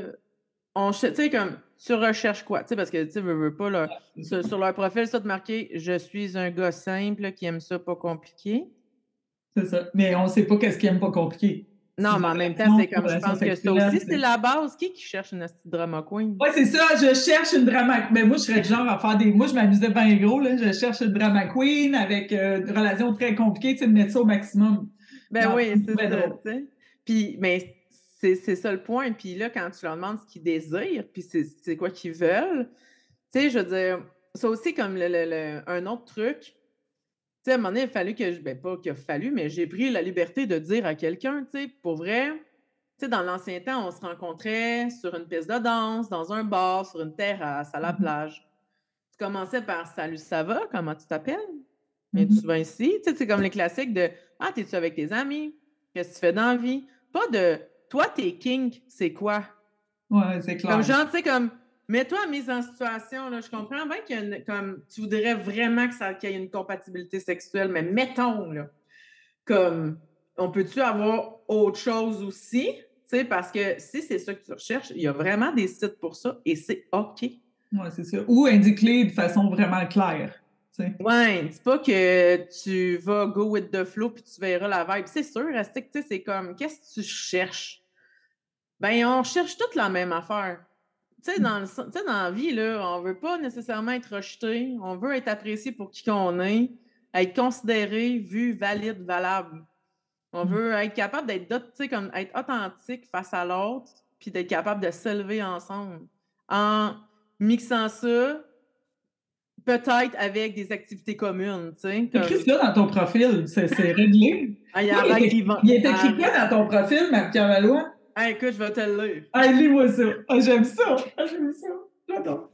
On, tu sais, comme, tu recherches quoi? Tu sais, parce que, tu sais, veux, pas, là, sur, leur profil, ça de marquer « Je suis un gars simple qui aime ça pas compliqué ». C'est ça. Mais on sait pas qu'est-ce qu'il aime pas compliqué. Non, mais en même temps, c'est comme je pense que ça aussi, c'est la base. Qui qui cherche une drama queen? Oui, c'est ça. Je cherche une drama Mais moi, je serais du genre à faire des. Moi, je m'amusais bien gros. Là. Je cherche une drama queen avec euh, une relation très compliquée, tu sais, de mettre ça au maximum. Ben oui, c'est ça. Puis, mais c'est ça le point. Puis là, quand tu leur demandes ce qu'ils désirent, puis c'est quoi qu'ils veulent, tu sais, je veux dire, c'est aussi comme le, un autre truc sais, à un moment donné, il a fallu que je. Ben, pas qu'il a fallu, mais j'ai pris la liberté de dire à quelqu'un, tu sais, pour vrai, tu sais, dans l'ancien temps, on se rencontrait sur une piste de danse, dans un bar, sur une terrasse, à la mm-hmm. plage. Tu commençais par Salut, ça va? Comment tu t'appelles? Et tu vas ici? Tu sais, c'est comme les classiques de Ah, t'es-tu avec tes amis? Qu'est-ce que tu fais dans la vie? Pas de Toi, t'es king, c'est quoi? Ouais, c'est clair. Comme genre, tu sais, comme Mets-toi mise en situation, là, je comprends bien qu'il comme tu voudrais vraiment que ça, qu'il y ait une compatibilité sexuelle, mais mettons, là, comme on peut-tu avoir autre chose aussi? sais, parce que si c'est ça que tu recherches, il y a vraiment des sites pour ça et c'est OK. Oui, c'est ça. Ou indique-les de façon vraiment claire. Oui, dis pas que tu vas go with the flow puis tu verras la vibe. C'est sûr, c'est comme qu'est-ce que tu cherches? Ben, on cherche toute la même affaire. Tu sais, dans, dans la vie, là, on veut pas nécessairement être rejeté. On veut être apprécié pour qui qu'on est, être considéré, vu, valide, valable. On mmh. veut être capable d'être, comme être authentique face à l'autre, puis d'être capable de s'élever ensemble. En mixant ça, peut-être avec des activités communes, tu sais. Écrit ça dans ton profil, c'est réglé. Ah, il, y a il, est écrit quoi dans ton profil, Marc-Pierre ah, écoute, je vais te le lire. Ah, lis-moi ça. Ah, j'aime ça. Ah, j'aime ça.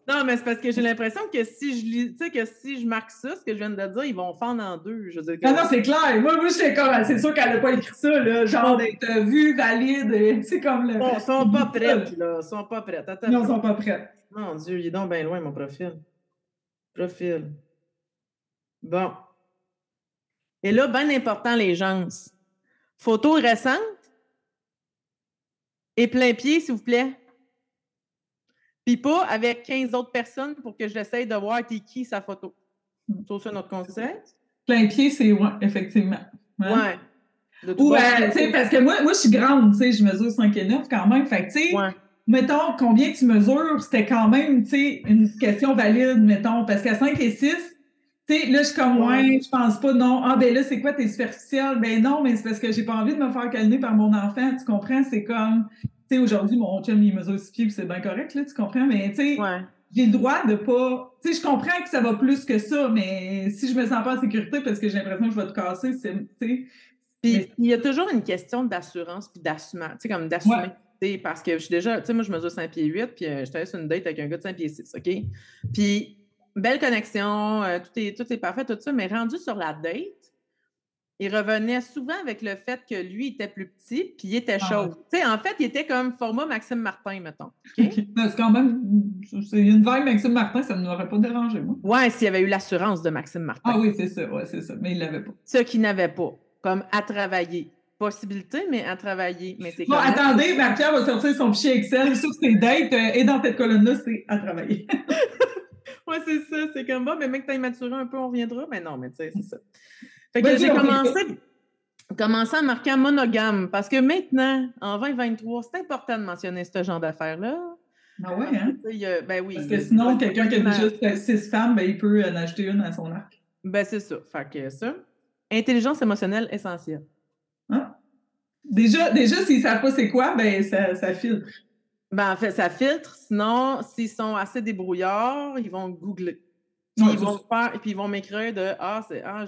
Non, mais c'est parce que j'ai l'impression que si je lis, tu sais, que si je marque ça, ce que je viens de dire, ils vont fendre en deux. Je veux dire, Non, non, c'est clair. Moi, moi, j'étais comme, c'est sûr qu'elle n'a pas écrit ça, là. Genre d'être vue, valide, sais, comme le. Bon, ils sont pas prêtes, là. Ils sont pas prêtes. Attends, non, ils sont pas prêtes. Mon Dieu, il est donc bien loin, mon profil. Profil. Bon. Et là, bien important, les gens. Photo récente, et plein pied, s'il vous plaît. Puis pas avec 15 autres personnes pour que j'essaye de voir t'es qui sa photo. C'est ça notre concept. Plein pied, c'est ouais, effectivement. Ouais. Ou, euh, tu sais, parce que moi, moi je suis grande, tu sais, je mesure 5 et 9 quand même. Fait tu sais, mettons, combien tu mesures, c'était quand même, tu sais, une question valide, mettons, parce qu'à 5 et 6, tu sais, là, je suis comme, ouais, je pense pas, non. Ah, ben là, c'est quoi, t'es superficiel? Ben non, mais c'est parce que j'ai pas envie de me faire calmer par mon enfant, tu comprends? C'est comme, tu sais, aujourd'hui, mon chum, il mesure 6 pieds, c'est bien correct, là, tu comprends? Mais, tu sais, j'ai le droit de pas. Tu sais, je comprends que ça va plus que ça, mais si je me sens pas en sécurité parce que j'ai l'impression que je vais te casser, c'est. Puis, il y a toujours une question d'assurance puis d'assumement, tu sais, comme d'assumer. Parce que je suis déjà, tu sais, moi, je mesure 5 pieds 8, puis euh, j'étais sur une date avec un gars de 5 pieds 6, OK? Puis, belle connexion, euh, tout, est, tout est parfait, tout ça, mais rendu sur la date, il revenait souvent avec le fait que lui était plus petit, puis il était ah chaud. Tu sais, en fait, il était comme format Maxime Martin, mettons. c'est quand même. C'est une vague Maxime Martin, ça ne m'aurait pas dérangé, moi. Ouais, s'il y avait eu l'assurance de Maxime Martin. Ah oui, c'est ça, ouais, c'est ça. Mais il ne l'avait pas. Ce qu'il n'avait pas, comme à travailler. Possibilité, mais à travailler. Mais bon, attendez, Marc-Pierre va sortir son fichier Excel sur ses dates, euh, et dans cette colonne-là, c'est à travailler. ouais, c'est ça. C'est comme, bon, mais mec, t'as maturé un peu, on reviendra. Mais non, mais tu sais, c'est ça. Fait que j'ai commencé, commencé à marquer un monogame parce que maintenant, en 2023, c'est important de mentionner ce genre d'affaires-là. Ah ouais, hein? ben oui. Parce que sinon, quelqu'un qui a déjà six femmes, ben, il peut en acheter une à son arc. Ben, c'est ça. Fait que ça. Intelligence émotionnelle essentielle. Déjà, déjà s'ils ne savent pas c'est quoi, ben ça, ça filtre. Ben, en fait, ça filtre. Sinon, s'ils sont assez débrouillards, ils vont googler. ils vont faire, et puis ils vont m'écrire de Ah, c'est ah,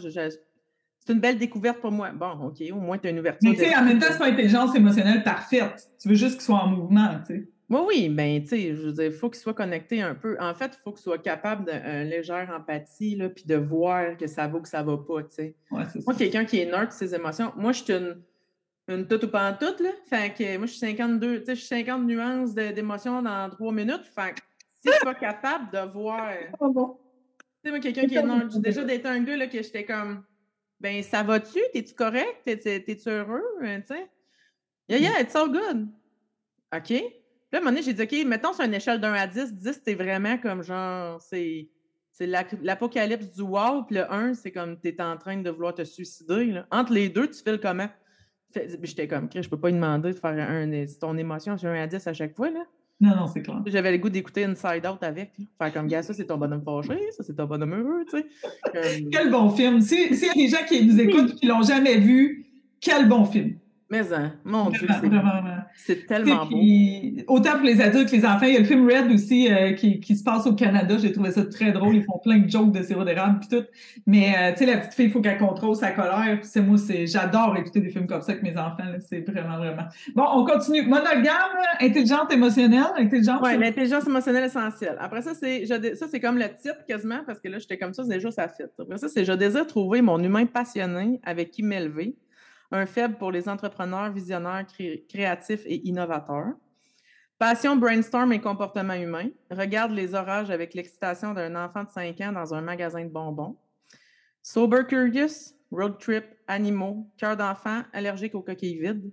c'est une belle découverte pour moi. Bon, OK, au moins, tu as une ouverture. Mais tu sais, en même temps, c'est pas intelligence émotionnelle parfaite. Tu veux juste qu'ils soient en mouvement, tu sais. Oui, oui, ben, tu sais, je veux dire, il faut qu'il soit connecté un peu. En fait, il faut qu'il soit capable d'une légère empathie, là, puis de voir que ça va ou que ça va pas, tu sais. moi, quelqu'un qui est neutre ses émotions, moi, je suis une, une toute ou pas en toute, là. Fait que moi, je suis 52, tu sais, je suis 50 nuances d'émotions dans trois minutes. Fait que si je suis pas capable de voir. Oh bon. Tu sais, moi, quelqu'un qui est j'ai déjà d'être un gars, là, que j'étais comme, ben, ça va-tu? T'es-tu correct? T'es-tu heureux? Hein, tu sais? Yeah, yeah, it's all good. OK? Là, à un moment donné, j'ai dit, OK, mettons sur une échelle d'un à 10, 10, c'était vraiment comme genre, c'est, c'est l'apocalypse du wow, puis le 1, c'est comme tu es en train de vouloir te suicider. Entre les deux, tu fais le comment? J'étais comme, je peux pas lui demander de faire un, ton émotion sur un à 10 à chaque fois. Là. Non, non, c'est clair. J'avais le goût d'écouter Inside Out avec. Faire comme, gars, ça, c'est ton bonhomme fâché, ça, c'est ton bonhomme heureux, tu sais. Quel bon film. S'il y a des gens qui nous écoutent et qui l'ont jamais vu, quel bon film. Mais hein, mon Dieu, c'est tellement beau. autant pour les adultes que les enfants. Il y a le film Red aussi euh, qui, qui, se passe au Canada. J'ai trouvé ça très drôle. Ils font plein de jokes de sirop d'érable puis tout. Mais euh, tu sais, la petite fille, il faut qu'elle contrôle sa colère. c'est moi, c'est j'adore écouter des films comme ça avec mes enfants. C'est vraiment, vraiment. Bon, on continue. Monogame, intelligente, émotionnelle. Oui, l'intelligence émotionnelle essentielle. Après ça, c'est ça, c'est comme le titre quasiment, parce que là, j'étais comme ça, c'est déjà ça fit. Après ça, c'est je désire trouver mon humain passionné avec qui m'élever un faible pour les entrepreneurs, visionnaires, créatifs et innovateurs. Passion, brainstorm et comportement humain. Regarde les orages avec l'excitation d'un enfant de 5 ans dans un magasin de bonbons. Sober curious, road trip, animaux, cœur d'enfant, allergique aux coquilles vides.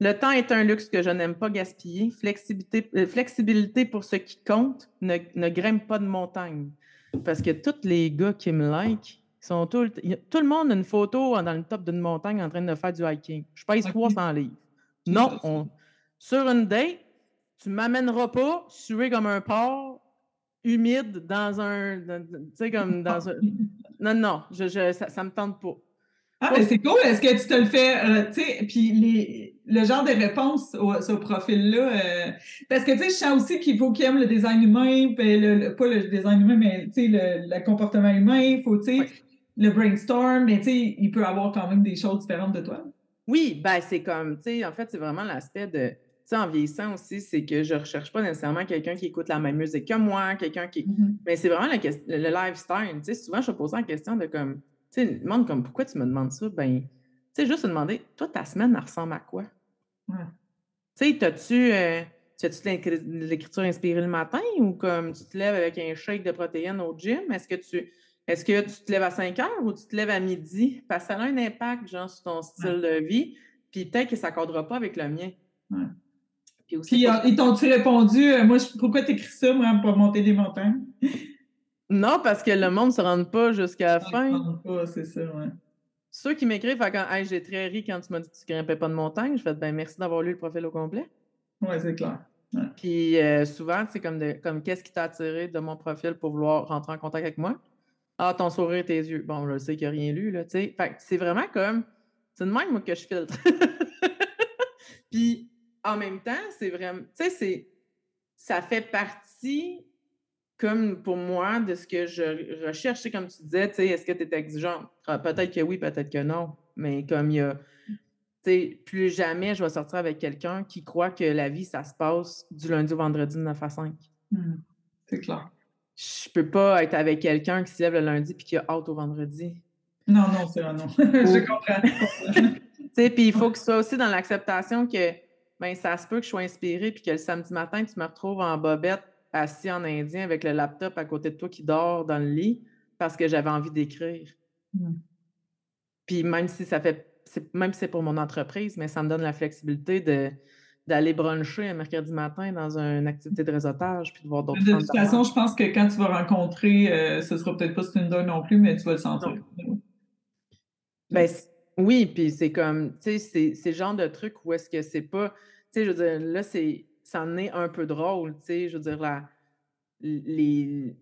Le temps est un luxe que je n'aime pas gaspiller. Flexibilité, euh, flexibilité pour ce qui compte. Ne, grimpe pas de montagne. Parce que tous les gars qui me like, sont tout, tout le monde a une photo dans le top d'une montagne en train de faire du hiking. Je pèse 300 livres. Non, sur une date, tu ne m'amèneras pas suer comme un porc, humide, dans un. Tu sais, comme dans un. Non, non, je, ça ne me tente pas. Ah, mais c'est cool. Est-ce que tu te le fais, euh, tu sais, puis les, le genre de réponse au, ce profil-là, euh, parce que, tu sais, je sens aussi qu'il faut qu'il aime le design humain, le, pas le design humain, mais, tu sais, le, comportement humain, il faut, tu sais, le brainstorm, mais tu sais, il peut avoir quand même des choses différentes de toi. Oui, ben c'est comme, tu sais, en fait, c'est vraiment l'aspect de, tu sais, en vieillissant aussi, c'est que je ne recherche pas nécessairement quelqu'un qui écoute la même musique que moi, quelqu'un qui. Mm-hmm. Mais c'est vraiment le, lifestyle. Tu sais, souvent, je me pose la question de comme, tu sais, demande comme, pourquoi tu me demandes ça? Ben, tu sais, juste demander, toi, ta semaine, elle ressemble à quoi? Tu sais, t'as-tu. Euh, as-tu l'écriture inspirée le matin ou comme tu te lèves avec un shake de protéines au gym? Est-ce que tu est-ce que tu te lèves à 5 heures ou tu te lèves à midi? Parce que ça a un impact, genre, sur ton style de vie. Puis peut-être que ça ne cadrera pas avec le mien. Puis, aussi, euh, ils t'ont-tu répondu, euh, moi, pourquoi tu écris ça, moi, pour monter des montagnes? non, parce que le monde ne se rend pas jusqu'à la fin. pas, c'est ça, ouais. Ceux qui m'écrivent, quand hey, j'ai très ri quand tu m'as dit que tu ne grimpais pas de montagne, je fais ben merci d'avoir lu le profil au complet. Oui, c'est clair. Puis euh, souvent, c'est comme, comme qu'est-ce qui t'a attiré de mon profil pour vouloir rentrer en contact avec moi? Ah, ton sourire, tes yeux. Bon, je sais qu'il a rien lu, là, tu sais. Fait c'est vraiment comme. C'est de même, moi, que je filtre. Puis, en même temps, c'est vraiment. Tu sais, Ça fait partie, comme pour moi, de ce que je recherche. comme tu disais, tu sais, est-ce que tu es exigeante? Ah, peut-être que oui, peut-être que non. Mais comme il y a. Tu sais, plus jamais je vais sortir avec quelqu'un qui croit que la vie, ça se passe du lundi au vendredi de 9 à 5. Mmh. C'est clair je peux pas être avec quelqu'un qui se lève le lundi puis qui a hâte au vendredi. Non, non, c'est vrai, non. je comprends. puis il faut que ce soit aussi dans l'acceptation que ben, ça se peut que je sois inspirée puis que le samedi matin, tu me retrouves en bobette assis en indien avec le laptop à côté de toi qui dort dans le lit parce que j'avais envie d'écrire. Mm. Puis même si ça fait même si c'est pour mon entreprise, mais ça me donne la flexibilité de d'aller bruncher un mercredi matin dans une activité de réseautage puis de voir d'autres De toute façon, je pense que quand tu vas rencontrer, euh, ce sera peut-être pas Tinder non plus, mais tu vas le sentir. Ben, oui, puis c'est comme, tu sais, c'est le genre de truc où est-ce que c'est pas, tu sais, je veux dire, là, c'est, ça en est un peu drôle, tu sais, je veux dire, la, les,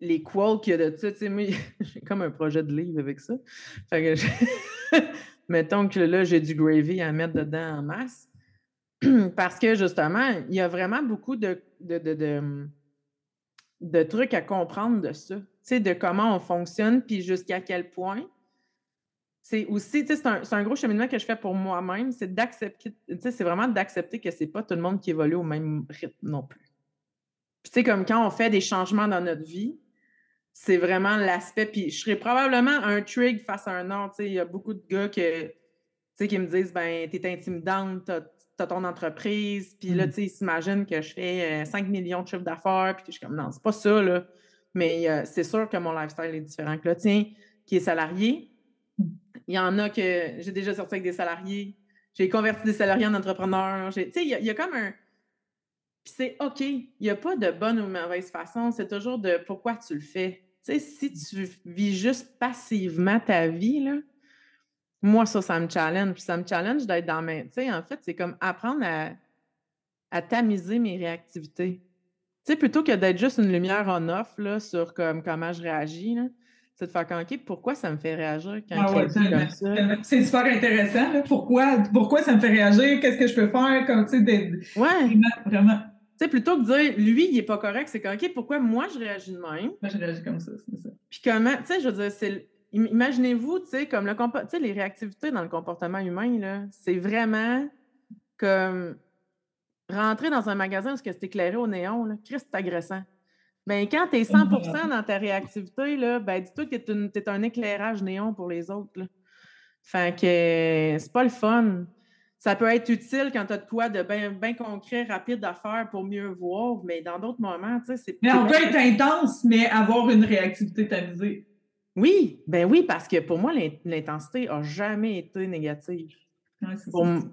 les quotes qu'il y a de ça, tu sais, moi, j'ai comme un projet de livre avec ça. Fait que, mettons que là, j'ai du gravy à mettre dedans en masse. Parce que justement, il y a vraiment beaucoup de, de, de, trucs à comprendre de ça. De comment on fonctionne, puis jusqu'à quel point. C'est aussi, c'est un, gros cheminement que je fais pour moi-même, c'est d'accepter, c'est vraiment d'accepter que c'est pas tout le monde qui évolue au même rythme non plus. Tu sais, comme quand on fait des changements dans notre vie, c'est vraiment l'aspect. Puis, je serais probablement un trig face à un autre. Tu sais, il y a beaucoup de gars que, qui me disent, ben, t'es intimidante, t'as ton entreprise, puis là, mm. tu sais, ils s'imaginent que je fais 5 euh, millions de chiffres d'affaires, puis je suis comme, non, c'est pas ça, là. Mais euh, c'est sûr que mon lifestyle est différent que le tien, qui est salarié. Il y en a que j'ai déjà sorti avec des salariés, j'ai converti des salariés en entrepreneurs. Tu sais, il y, a comme un. Puis c'est OK. Il n'y a pas de bonne ou mauvaise façon. C'est toujours de pourquoi tu le fais. Tu sais, si tu vis juste passivement ta vie, là, moi, ça, ça me challenge. Puis ça me challenge d'être dans mes. Tu sais, en fait, c'est comme apprendre à, tamiser mes réactivités. Tu sais, plutôt que d'être juste une lumière on-off sur comme, comment je réagis, c'est de faire comme, OK, pourquoi ça me fait réagir quand ah ouais, comme ça? C'est super intéressant. Pourquoi, pourquoi ça me fait réagir? Qu'est-ce que je peux faire? Comme, tu sais, ouais. Vraiment. Tu sais, plutôt que de dire, lui, il n'est pas correct, c'est comme, OK, pourquoi moi, je réagis de même? Moi, je réagis comme ça, c'est ça. Puis comment, tu sais, je veux dire, c'est Imaginez-vous, tu sais, comme le les réactivités dans le comportement humain, c'est vraiment comme rentrer dans un magasin où c'est éclairé au néon, là, Christ, c'est agressant. Bien, quand tu es 100% dans ta réactivité, là, ben, dis-toi que tu es, un éclairage néon pour les autres. Là. Fait que c'est pas le fun. Ça peut être utile quand tu as de quoi de bien concret, rapide à faire pour mieux voir, mais dans d'autres moments, tu sais, c'est Mais on peut être intense, mais avoir une réactivité tamisée. Oui, ben oui, parce que pour moi, l'intensité n'a jamais été négative.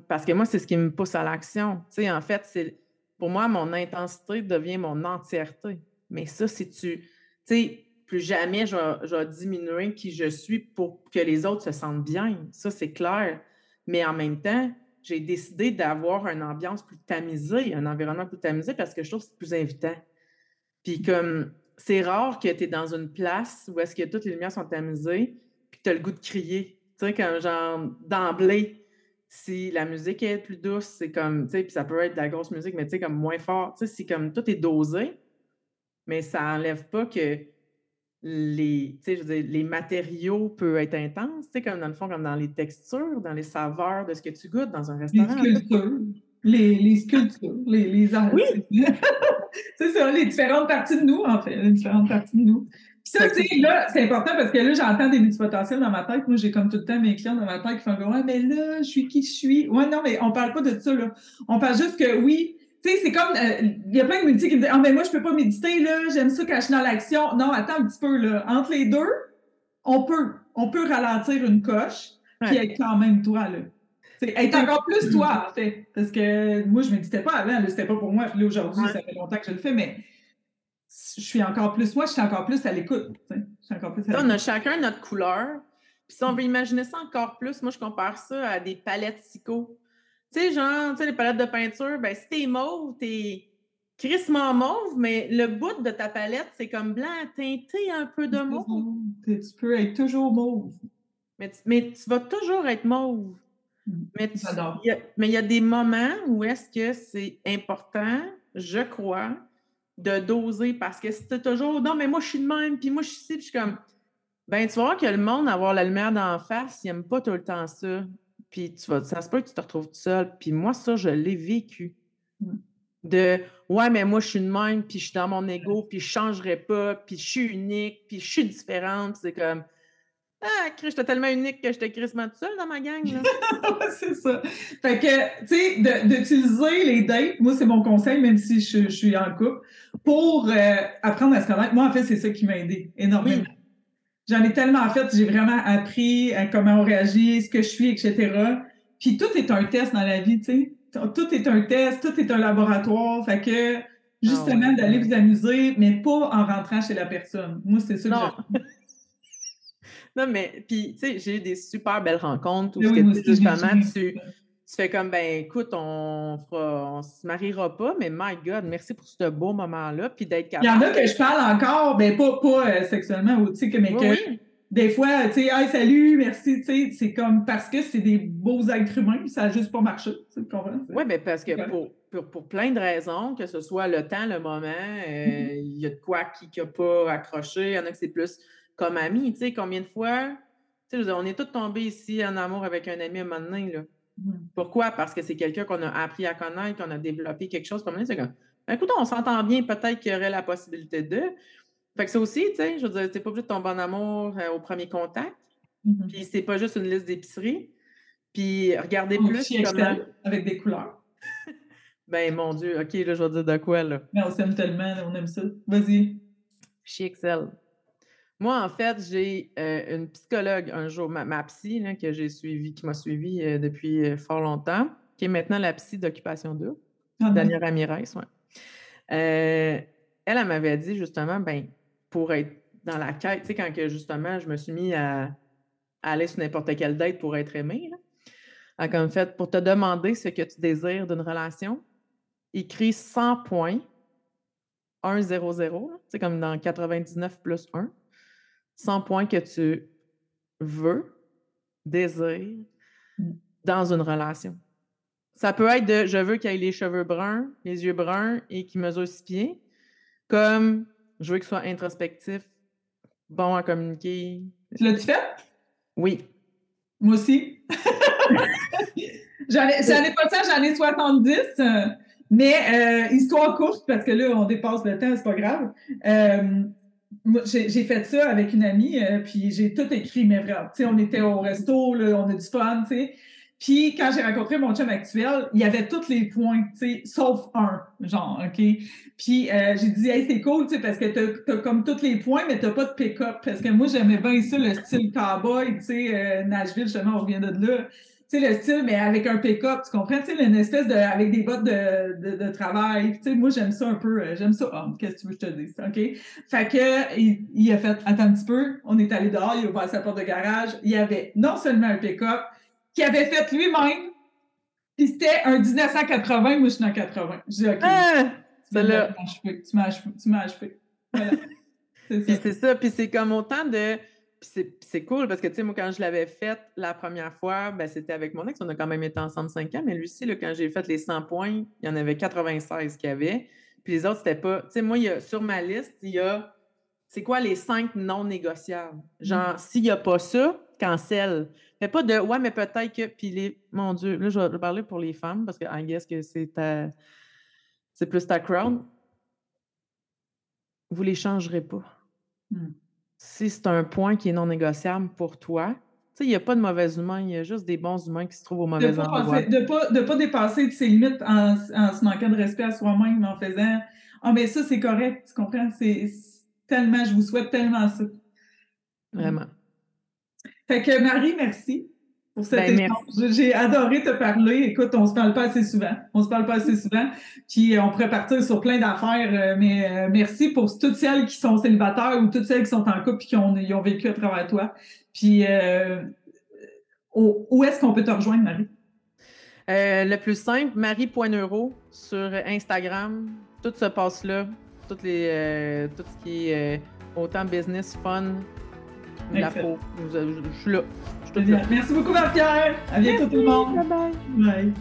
parce que moi, c'est ce qui me pousse à l'action. Tu sais, en fait, c'est pour moi, mon intensité devient mon entièreté. Mais ça, si tu. Tu sais, plus jamais je vais, diminuer qui je suis pour que les autres se sentent bien. Ça, c'est clair. Mais en même temps, j'ai décidé d'avoir une ambiance plus tamisée, un environnement plus tamisé parce que je trouve que c'est plus invitant. Puis comme c'est rare que tu es dans une place où est-ce que toutes les lumières sont tamisées, puis tu as le goût de crier. Tu sais, comme genre d'emblée, si la musique est plus douce, c'est comme, tu sais, puis ça peut être de la grosse musique, mais tu sais, comme moins fort. Tu sais, c'est comme tout est dosé, mais ça n'enlève pas que les, tu sais, je veux dire, les matériaux peuvent être intenses, tu sais, comme dans le fond, comme dans les textures, dans les saveurs de ce que tu goûtes dans un restaurant. Les sculptures, les, les sculptures, les, les arts. Oui. c'est ça, les différentes parties de nous, en fait, les différentes parties de nous. Puis ça, tu sais, là, c'est important parce que là, j'entends des multipotentiels dans ma tête. Moi, j'ai comme tout le temps mes clients dans ma tête qui font Ouais, mais là, je suis qui je suis. Ouais, non, mais on parle pas de ça, là. On parle juste que oui, tu sais, c'est comme, euh, il y a plein de multi qui me disent, ah, mais moi, je peux pas méditer, là, j'aime ça quand je suis dans l'action. Non, attends un petit peu, là. Entre les deux, on peut, on peut ralentir une coche, puis être quand même toi, là. Être encore plus toi, en fait. Parce que moi, je ne méditais pas avant, c'était pas pour moi. Puis là, aujourd'hui, ça fait longtemps que je le fais, mais je suis encore plus moi, je suis encore plus à l'écoute. On a chacun notre couleur. Puis si on veut imaginer ça encore plus, moi, je compare ça à des palettes psycho. Tu sais, genre, tu sais, les palettes de peinture, ben si t'es mauve, t'es crissement mauve, mais le bout de ta palette, c'est comme blanc teinté un peu de mauve. Tu peux être toujours mauve. Mais mais tu vas toujours être mauve. Mais il y, a des moments où est-ce que c'est important, je crois, de doser parce que si tu toujours non, mais moi je suis de même, puis moi je suis ici, puis je suis comme ben tu vas voir que le monde, avoir la lumière d'en face, il n'aime pas tout le temps ça. Puis tu vas, ça se peut que tu te retrouves tout seul. Puis moi, ça, je l'ai vécu. Mm. De ouais, mais moi je suis de même, puis je suis dans mon ego, puis je ne changerai pas, puis je suis unique, puis je suis différente. C'est comme ah, j'étais tellement unique que j'étais crissement toute seule dans ma gang. c'est ça. Fait que, tu sais, d'utiliser les dates, moi, c'est mon conseil, même si je, suis en couple, pour euh, apprendre à se connaître. Moi, en fait, c'est ça qui m'a aidé énormément. J'en ai tellement fait, j'ai vraiment appris à comment on réagit, ce que je suis, etc. Puis tout est un test dans la vie, tu sais. tout est un test, tout est un laboratoire. Fait que Ah justement, d'aller vous amuser, mais pas en rentrant chez la personne. Moi, c'est ça que Non. mais puis, tu sais, j'ai eu des super belles rencontres où ce oui, justement, tu, tu fais comme, ben écoute, on fera, on se mariera pas, mais my God, merci pour ce beau moment-là, puis d'être Il y en capable. a que je parle encore, ben pas, pas euh, sexuellement, ou tu sais, que, mais Oui, que des fois, tu sais, hey, salut, merci, tu sais, c'est comme parce que c'est des beaux êtres humains, ça a juste pas marché, tu comprends? Oui, mais parce que pour, pour, pour plein de raisons, que ce soit le temps, le moment, euh, Mm-hmm. il y a de quoi qui n'a pas accroché, il y en a que c'est plus comme ami. Tu sais, combien de fois, tu sais, je veux dire, on est tous tombés ici en amour avec un ami à un moment donné, là. Pourquoi? Parce que c'est quelqu'un qu'on a appris à connaître, qu'on a développé quelque chose. Comme c'est comme, écoute, on s'entend bien, peut-être qu'il y aurait la possibilité de. Fait que ça aussi, tu sais, je veux dire, t'es pas obligé de tomber en amour euh, au premier contact. Mhm. Puis c'est pas juste une liste d'épicerie. Puis regardez Un plus fichier comment. Excel avec des couleurs. Ben mon Dieu, OK, là, je vais dire de quoi, là. Mais on s'aime tellement, on aime ça. Vas-y. Fichier Excel. Moi, en fait, j'ai euh, une psychologue un jour, ma, ma psy, là, que j'ai suivi, qui m'a suivi euh, depuis euh, fort longtemps, qui est maintenant la psy d'Occupation 2. Ah, non. Danielle Ramirez, oui. elle, elle m'avait dit justement, ben, pour être dans la quête, tu sais, quand que justement je me suis mis à, à aller sur n'importe quelle date pour être aimée, là, comme fait, pour te demander ce que tu désires d'une relation, écris 100 points, 1, 0, 0, c'est comme dans 99 plus 1, 100 points que tu veux, désires Mm. dans une relation. Ça peut être de je veux qu'il ait les cheveux bruns, les yeux bruns et qu'il mesure six pieds, comme je veux qu'il soit introspectif, bon à communiquer. Tu l'as-tu fait? Oui. Moi aussi. j'en ai, pas ça, j'en ai 70. euh, mais euh, histoire courte, parce que là, on dépasse le temps, c'est pas grave. Euh, j'ai fait ça avec une amie, euh, puis j'ai tout écrit, mais vraiment. On était au resto, là, on a du fun, tu sais. Puis quand j'ai rencontré mon chum actuel, il y avait tous les points, tu sais, sauf un, genre, OK? Puis euh, j'ai dit, hey, c'est cool, tu sais, parce que t'as as comme tous les points, mais t'as pas de pick-up. Parce que moi, j'aimais bien ça, le style cowboy, tu sais, euh, Nashville, justement, on revient de là. Tu sais, le style, mais avec un pick-up, tu comprends? Tu sais, une espèce de, avec des bottes de, de, de travail. Tu sais, moi, j'aime ça un peu, euh, j'aime ça homme. Qu'est-ce que tu veux que je te dise? OK? Fait que, il, il a fait, attends un petit peu, on est allé dehors, il a ouvert sa porte de garage. Il y avait non seulement un pick-up, qu'il avait fait lui-même, puis c'était un 1980, moi, je suis en 80. Je dis, OK. Ah! Tu m'as là. achevé. Tu m'as achevé. Voilà. C'est ça, puis c'est comme autant de. Puis c'est- cool parce que, tu sais, moi, quand je l'avais faite la première fois, ben, c'était avec mon ex. On a quand même été ensemble cinq ans. Mais lui aussi, là, quand j'ai fait les 100 points, il y en avait 96 qu'il y avait. Puis les autres, c'était pas. Tu sais, moi, il y a, sur ma liste, il y a. C'est quoi les cinq non négociables? Genre, s'il n'y a pas ça, cancel. Mais pas de ouais, mais peut-être que. Puis les. Mon Dieu, là, je vais parler pour les femmes parce que I guess que c'est ta. C'est plus ta crowd. Vous les changerez pas Hmm. Si c'est un point qui est non négociable pour toi, tu sais, il n'y a pas de mauvais humains, il y a juste des bons humains qui se trouvent au De mauvais endroit. de pas, de pas dépasser ses limites en, en se manquant de respect à soi-même, en faisant Ah, mais ça, c'est correct, tu comprends? C'est tellement, je vous souhaite tellement ça. Vraiment. Fait que Marie, merci pour cet Ben, échange. J'ai adoré te parler. Écoute, on se parle pas assez souvent. On se parle pas assez souvent. Puis euh, on pourrait partir sur plein d'affaires. euh, mais euh, merci pour toutes celles qui sont célibataires ou toutes celles qui sont en couple et qui ont, vécu à travers toi. Puis euh, où, est-ce qu'on peut te rejoindre, Marie? Euh, le plus simple, Marie.neuro sur Instagram. Tout se passe là. Toutes les, euh, tout ce qui est autant business, fun, la peau. Je, je- je suis là. Je là. Merci beaucoup, Marc-Pierre. À bientôt tout le monde. Bye bye. Bye.